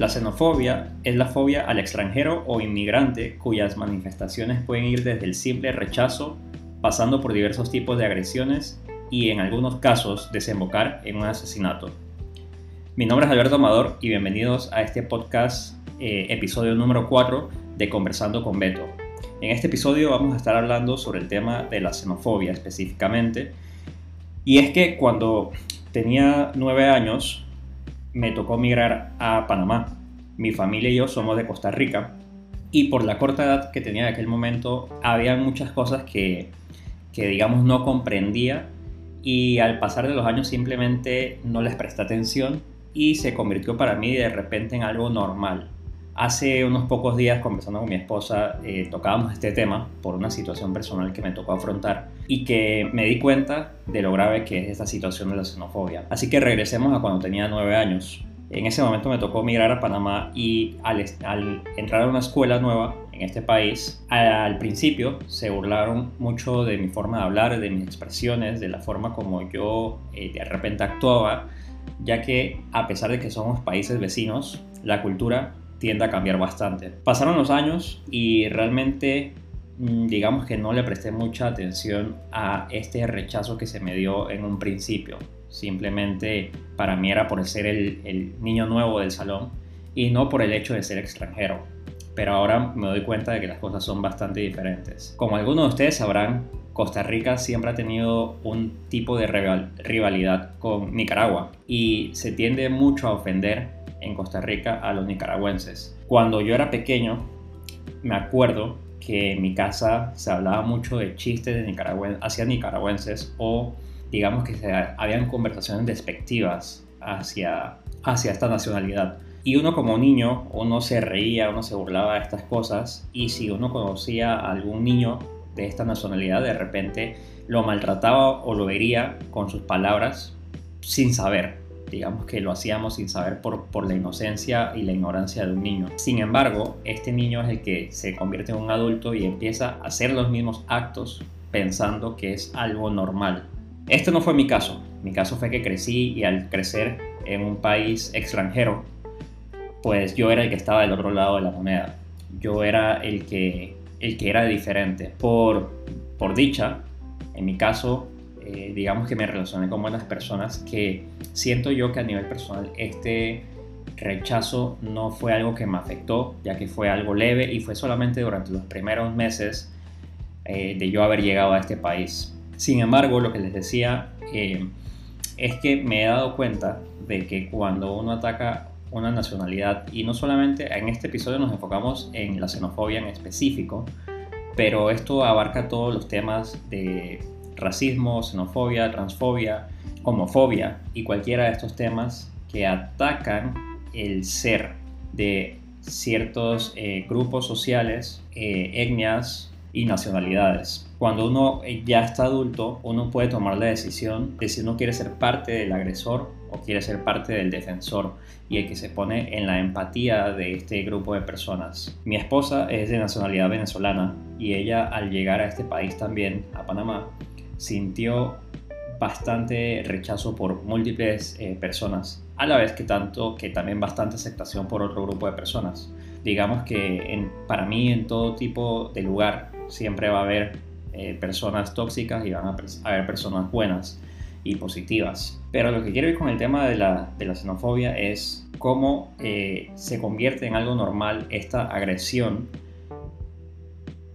La xenofobia es la fobia al extranjero o inmigrante cuyas manifestaciones pueden ir desde el simple rechazo, pasando por diversos tipos de agresiones y en algunos casos desembocar en un asesinato. Mi nombre es Alberto Amador y bienvenidos a este podcast eh, episodio número 4 de Conversando con Beto. En este episodio vamos a estar hablando sobre el tema de la xenofobia específicamente. Y es que cuando tenía nueve años me tocó migrar a Panamá. Mi familia y yo somos de Costa Rica y por la corta edad que tenía en aquel momento había muchas cosas que, que digamos no comprendía y al pasar de los años simplemente no les presté atención y se convirtió para mí de repente en algo normal. Hace unos pocos días, conversando con mi esposa, eh, tocábamos este tema por una situación personal que me tocó afrontar y que me di cuenta de lo grave que es esta situación de la xenofobia. Así que regresemos a cuando tenía nueve años. En ese momento me tocó migrar a Panamá y al, entrar a una escuela nueva en este país, al principio se burlaron mucho de mi forma de hablar, de mis expresiones, de la forma como yo eh, de repente actuaba, ya que a pesar de que somos países vecinos, la cultura tiende a cambiar bastante. Pasaron los años y realmente mm, digamos que no le presté mucha atención a este rechazo que se me dio en un principio. Simplemente para mí era por ser el, niño nuevo del salón y no por el hecho de ser extranjero. Pero ahora me doy cuenta de que las cosas son bastante diferentes. Como algunos de ustedes sabrán, Costa Rica siempre ha tenido un tipo de rivalidad con Nicaragua y se tiende mucho a ofender en Costa Rica a los nicaragüenses. Cuando yo era pequeño, me acuerdo que en mi casa se hablaba mucho de chistes de nicaragüen hacia nicaragüenses o digamos que se, habían conversaciones despectivas hacia, hacia esta nacionalidad. Y uno como niño, uno se reía, uno se burlaba de estas cosas y si uno conocía a algún niño de esta nacionalidad, de repente lo maltrataba o lo vería con sus palabras sin saber digamos que lo hacíamos sin saber por, por la inocencia y la ignorancia de un niño. Sin embargo, este niño es el que se convierte en un adulto y empieza a hacer los mismos actos pensando que es algo normal. Este no fue mi caso. Mi caso fue que crecí y al crecer en un país extranjero, pues yo era el que estaba del otro lado de la moneda. Yo era el que, el que era diferente. Por, por dicha, en mi caso, eh, digamos que me relacioné con buenas personas, que siento yo que a nivel personal este rechazo no fue algo que me afectó, ya que fue algo leve y fue solamente durante los primeros meses eh, de yo haber llegado a este país. Sin embargo, lo que les decía eh, es que me he dado cuenta de que cuando uno ataca una nacionalidad, y no solamente en este episodio nos enfocamos en la xenofobia en específico, pero esto abarca todos los temas de racismo, xenofobia, transfobia, homofobia y cualquiera de estos temas que atacan el ser de ciertos eh, grupos sociales, eh, etnias y nacionalidades. Cuando uno eh, ya está adulto, uno puede tomar la decisión de si uno quiere ser parte del agresor o quiere ser parte del defensor y el que se pone en la empatía de este grupo de personas. Mi esposa es de nacionalidad venezolana y ella al llegar a este país también, a Panamá, sintió bastante rechazo por múltiples eh, personas, a la vez que tanto que también bastante aceptación por otro grupo de personas. Digamos que para mí en todo tipo de lugar siempre va a haber eh, personas tóxicas y van a, haber personas buenas y positivas. Pero lo que quiero ir con el tema de la, xenofobia es cómo eh, se convierte en algo normal esta agresión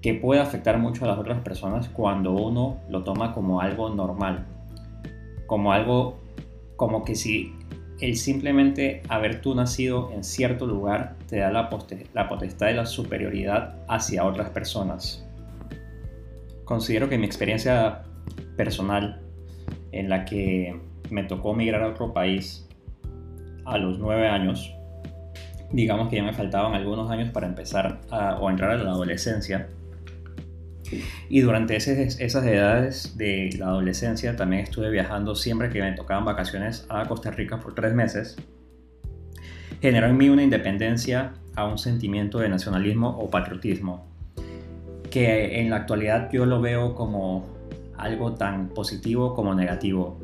que puede afectar mucho a las otras personas cuando uno lo toma como algo normal, como algo como que si el simplemente haber tú nacido en cierto lugar te da la, la potestad de la superioridad hacia otras personas. Considero que mi experiencia personal en la que me tocó migrar a otro país a los nueve años, digamos que ya me faltaban algunos años para empezar a, o entrar a la adolescencia, y durante esas edades de la adolescencia también estuve viajando siempre que me tocaban vacaciones a Costa Rica por tres meses. Generó en mí una independencia a un sentimiento de nacionalismo o patriotismo, que en la actualidad yo lo veo como algo tan positivo como negativo,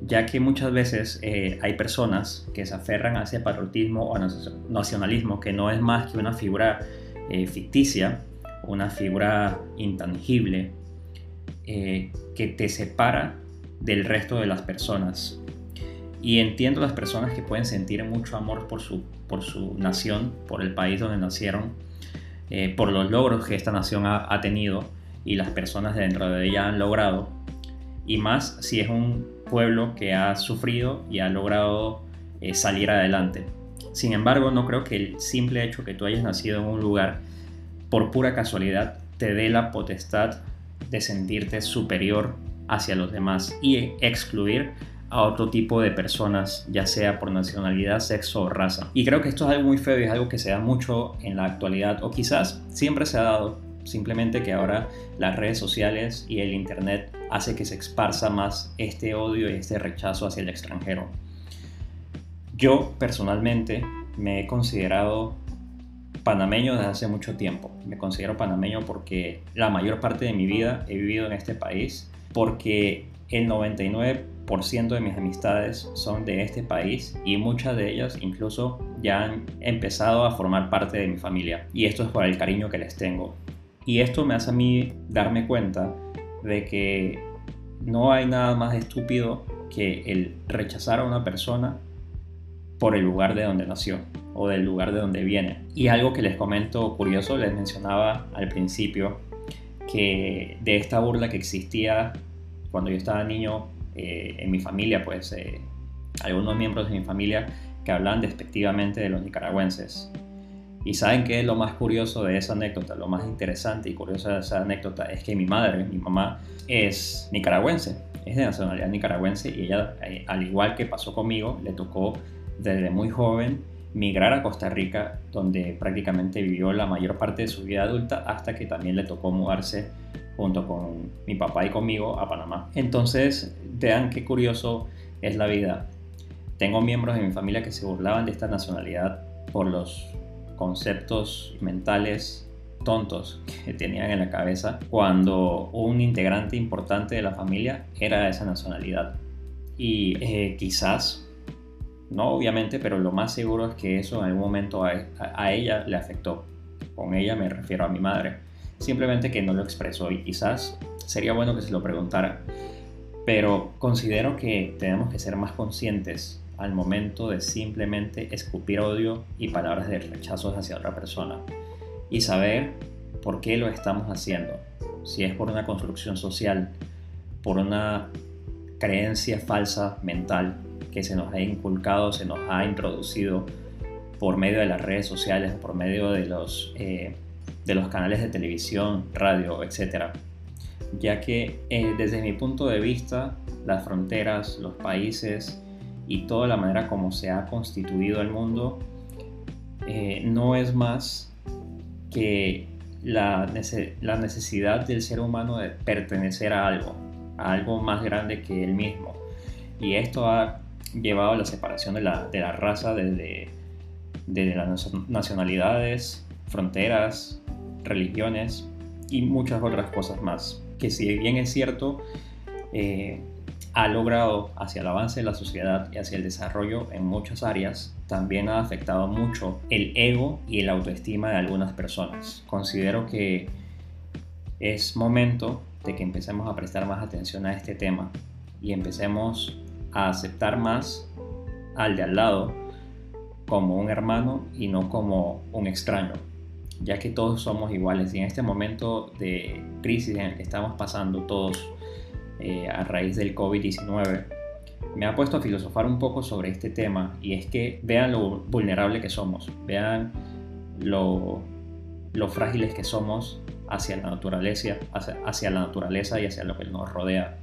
ya que muchas veces eh, hay personas que se aferran a ese patriotismo o nacionalismo que no es más que una figura eh, ficticia, una figura intangible eh, que te separa del resto de las personas. Y entiendo las personas que pueden sentir mucho amor por su, por su nación, por el país donde nacieron, por los logros que esta nación ha, ha tenido y las personas dentro de ella han logrado, y más si es un pueblo que ha sufrido y ha logrado eh, salir adelante. Sin embargo, no creo que el simple hecho que tú hayas nacido en un lugar por pura casualidad te dé la potestad de sentirte superior hacia los demás y excluir a otro tipo de personas, ya sea por nacionalidad, sexo o raza. Y creo que esto es algo muy feo y es algo que se da mucho en la actualidad, o quizás siempre se ha dado, simplemente que ahora las redes sociales y el internet hace que se esparza más este odio y este rechazo hacia el extranjero. Yo personalmente me he considerado panameño desde hace mucho tiempo. Me considero panameño porque la mayor parte de mi vida he vivido en este país, porque el 99% de mis amistades son de este país y muchas de ellas incluso ya han empezado a formar parte de mi familia. Y esto es por el cariño que les tengo. Y esto me hace a mí darme cuenta de que no hay nada más estúpido que el rechazar a una persona por el lugar de donde nació o del lugar de donde viene. Y algo que les comento curioso, les mencionaba al principio que de esta burla que existía cuando yo estaba niño eh, en mi familia, pues eh, algunos miembros de mi familia que hablaban despectivamente de los nicaragüenses. Y saben qué es lo más curioso de esa anécdota, lo más interesante y curioso de esa anécdota es que mi madre, mi mamá, es nicaragüense, es de nacionalidad nicaragüense y ella, eh, al igual que pasó conmigo, le tocó desde muy joven migrar a Costa Rica, donde prácticamente vivió la mayor parte de su vida adulta hasta que también le tocó mudarse junto con mi papá y conmigo a Panamá. Entonces, vean qué curioso es la vida. Tengo miembros de mi familia que se burlaban de esta nacionalidad por los conceptos mentales tontos que tenían en la cabeza cuando un integrante importante de la familia era de esa nacionalidad. Y eh, quizás, no obviamente, pero lo más seguro es que eso en algún momento a, ella le afectó. Con ella me refiero a mi madre. Simplemente que no lo expresó y quizás sería bueno que se lo preguntara. Pero considero que tenemos que ser más conscientes al momento de simplemente escupir odio y palabras de rechazo hacia otra persona y saber por qué lo estamos haciendo. Si es por una construcción social, por una creencia falsa mental que se nos ha inculcado, se nos ha introducido por medio de las redes sociales, por medio de los, eh, de los canales de televisión, radio, etc. Ya que eh, desde mi punto de vista, las fronteras, los países, y toda la manera como se ha constituido el mundo eh, no es más que la, la, necesidad del ser humano de pertenecer a algo, a algo más grande que él mismo. Y esto ha llevado a la separación de la, de la raza desde, de las nacionalidades, fronteras, religiones y muchas otras cosas más. Que si bien es cierto, eh, ha logrado hacia el avance de la sociedad y hacia el desarrollo en muchas áreas, también ha afectado mucho el ego y el autoestima de algunas personas. Considero que es momento de que empecemos a prestar más atención a este tema y empecemos a aceptar más al de al lado como un hermano y no como un extraño, ya que todos somos iguales y en este momento de crisis en el que estamos pasando todos eh, a raíz del COVID-19, me ha puesto a filosofar un poco sobre este tema y es que vean lo vulnerable que somos, vean lo, frágiles que somos hacia la naturaleza, hacia, la naturaleza y hacia lo que nos rodea.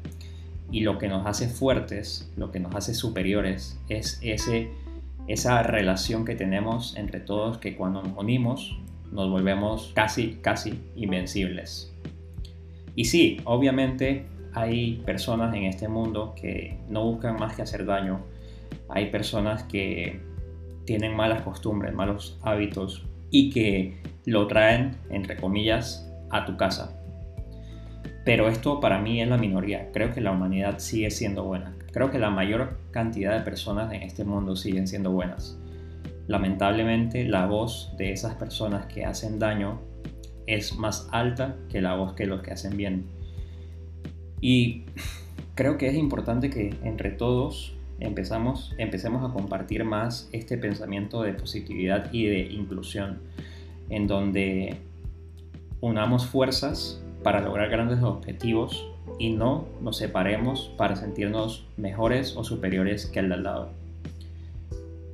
Y lo que nos hace fuertes, lo que nos hace superiores, es ese, esa relación que tenemos entre todos que cuando nos unimos nos volvemos casi, casi invencibles. Y sí, obviamente hay personas en este mundo que no buscan más que hacer daño. Hay personas que tienen malas costumbres, malos hábitos y que lo traen, entre comillas, a tu casa. Pero esto para mí es la minoría. Creo que la humanidad sigue siendo buena. Creo que la mayor cantidad de personas en este mundo siguen siendo buenas. Lamentablemente la voz de esas personas que hacen daño es más alta que la voz que los que hacen bien. Y creo que es importante que entre todos empezamos, empecemos a compartir más este pensamiento de positividad y de inclusión, en donde unamos fuerzas para lograr grandes objetivos y no nos separemos para sentirnos mejores o superiores que el de al lado.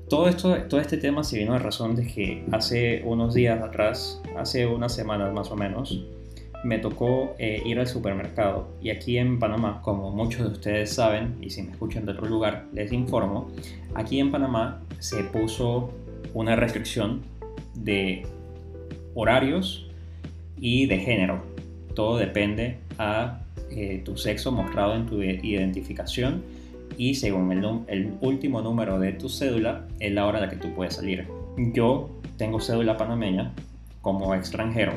Todo, esto, todo este tema se vino a razón de que hace unos días atrás, hace unas semanas más o menos, me tocó eh, ir al supermercado y aquí en Panamá, como muchos de ustedes saben, y si me escuchan de otro lugar les informo, aquí en Panamá se puso una restricción de horarios y de género. Todo depende a eh, tu sexo mostrado en tu identificación y según el, último número de tu cédula es la hora a la que tú puedes salir. Yo tengo cédula panameña como extranjero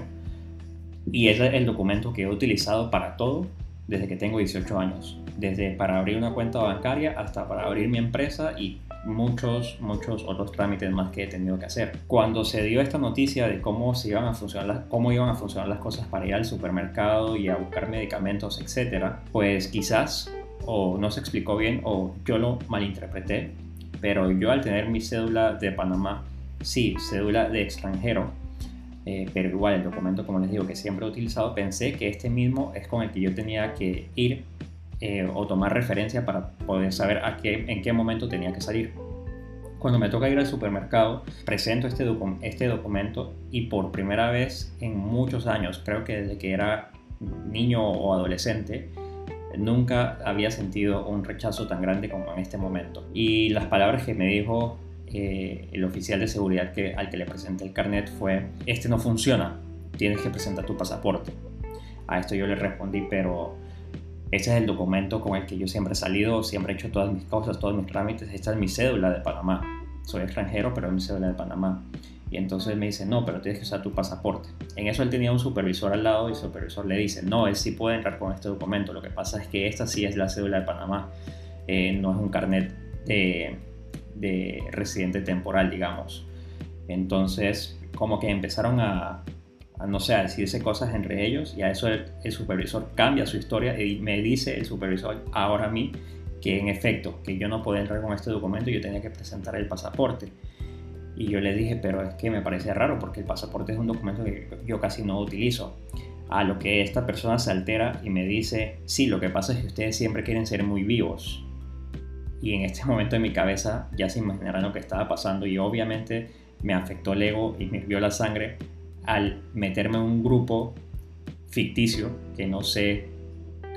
y es el documento que he utilizado para todo desde que tengo 18 años, desde para abrir una cuenta bancaria hasta para abrir mi empresa y muchos, muchos otros trámites más que he tenido que hacer. Cuando se dio esta noticia de cómo, iban a funcionar las, cómo iban a funcionar las cosas para ir al supermercado y a buscar medicamentos, etcétera, pues quizás o no se explicó bien o yo lo malinterpreté, pero yo al tener mi cédula de Panamá, sí, cédula de extranjero, eh, pero igual el documento, como les digo, que siempre he utilizado, pensé que este mismo es con el que yo tenía que ir eh, o tomar referencia para poder saber a qué, en qué momento tenía que salir. Cuando me toca ir al supermercado, presento este, este documento y por primera vez en muchos años, creo que desde que era niño o adolescente, nunca había sentido un rechazo tan grande como en este momento. Y las palabras que me dijo eh, el oficial de seguridad que, al que le presenté el carnet fue, este no funciona, tienes que presentar tu pasaporte. A esto yo le respondí, pero este es el documento con el que yo siempre he salido, siempre he hecho todas mis cosas, todos mis trámites. Esta es mi cédula de Panamá. Soy extranjero, pero es mi cédula de Panamá. Y entonces me dice, no, pero tienes que usar tu pasaporte. En eso él tenía un supervisor al lado y el supervisor le dice, no, él sí puede entrar con este documento. Lo que pasa es que esta sí es la cédula de Panamá, eh, no es un carnet de, de residente temporal, digamos. Entonces, como que empezaron a, no sé, a decirse cosas entre ellos y a eso el, supervisor cambia su historia y me dice el supervisor ahora a mí que en efecto, que yo no podía entrar con este documento yo tenía que presentar el pasaporte. Y yo le dije, pero es que me parece raro porque el pasaporte es un documento que yo casi no utilizo. A lo que esta persona se altera y me dice, sí, lo que pasa es que ustedes siempre quieren ser muy vivos. Y en este momento en mi cabeza ya se imaginarán lo que estaba pasando y obviamente me afectó el ego y me hirvió la sangre al meterme en un grupo ficticio que no sé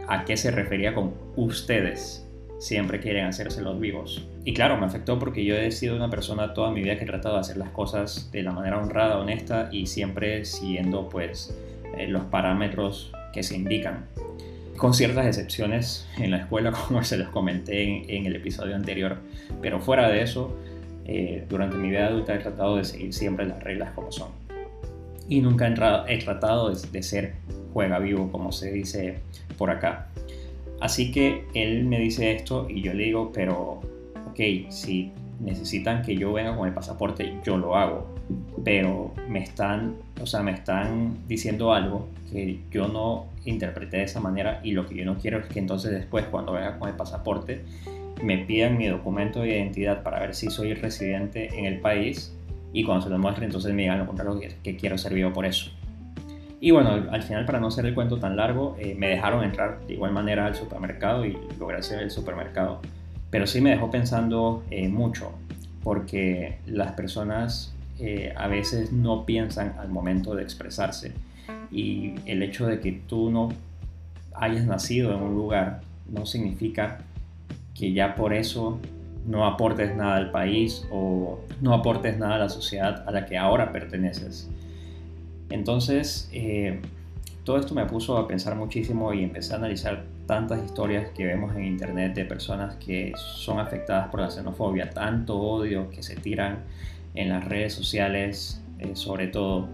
a qué se refería con ustedes siempre quieren hacerse los vivos. Y claro, me afectó porque yo he sido una persona toda mi vida que he tratado de hacer las cosas de la manera honrada, honesta y siempre siguiendo pues eh, los parámetros que se indican. Con ciertas excepciones en la escuela, como se los comenté en, el episodio anterior, pero fuera de eso, eh, durante mi vida adulta he tratado de seguir siempre las reglas como son y nunca he, tratado de, ser juega vivo, como se dice por acá. Así que él me dice esto y yo le digo, pero ok, si necesitan que yo venga con el pasaporte, yo lo hago. Pero me están, o sea, me están diciendo algo que yo no interpreté de esa manera y lo que yo no quiero es que entonces después cuando venga con el pasaporte me pidan mi documento de identidad para ver si soy residente en el país y cuando se lo muestre entonces me digan lo contrario que, quiero ser vivo por eso. Y bueno, al final para no hacer el cuento tan largo, eh, me dejaron entrar de igual manera al supermercado y logré hacer el supermercado. Pero sí me dejó pensando eh, mucho, porque las personas eh, a veces no piensan al momento de expresarse. Y el hecho de que tú no hayas nacido en un lugar no significa que ya por eso no aportes nada al país o no aportes nada a la sociedad a la que ahora perteneces. Entonces, eh, todo esto me puso a pensar muchísimo y empecé a analizar tantas historias que vemos en internet de personas que son afectadas por la xenofobia, tanto odio que se tiran en las redes sociales, eh, sobre todo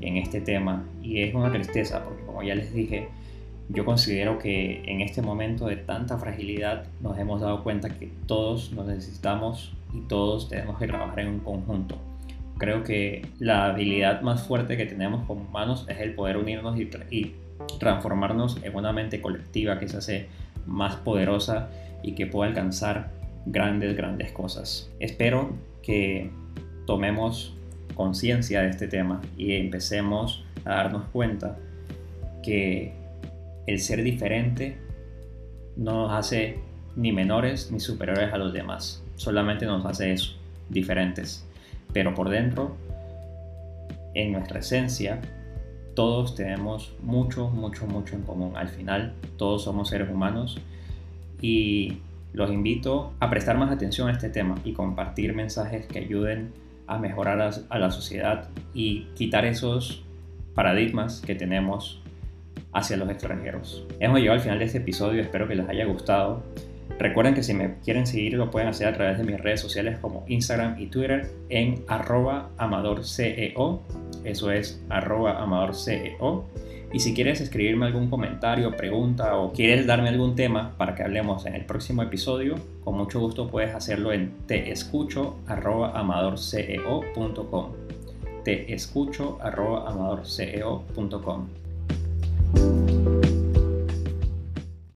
en este tema. Y es una tristeza porque, como ya les dije, yo considero que en este momento de tanta fragilidad nos hemos dado cuenta que todos nos necesitamos y todos tenemos que trabajar en un conjunto. Creo que la habilidad más fuerte que tenemos como humanos es el poder unirnos y, y transformarnos en una mente colectiva que se hace más poderosa y que pueda alcanzar grandes, grandes cosas. Espero que tomemos conciencia de este tema y empecemos a darnos cuenta que el ser diferente no nos hace ni menores ni superiores a los demás, solamente nos hace eso, diferentes. Pero por dentro, en nuestra esencia, todos tenemos mucho, mucho, mucho en común. Al final, todos somos seres humanos y los invito a prestar más atención a este tema y compartir mensajes que ayuden a mejorar a la sociedad y quitar esos paradigmas que tenemos hacia los extranjeros. Hemos llegado al final de este episodio, espero que les haya gustado. Recuerden que si me quieren seguir lo pueden hacer a través de mis redes sociales como Instagram y Twitter en arroba amadorceo, eso es arroba amadorceo. Y si quieres escribirme algún comentario, pregunta o quieres darme algún tema para que hablemos en el próximo episodio, con mucho gusto puedes hacerlo en teescucho.amadorceo.com teescucho.amadorceo.com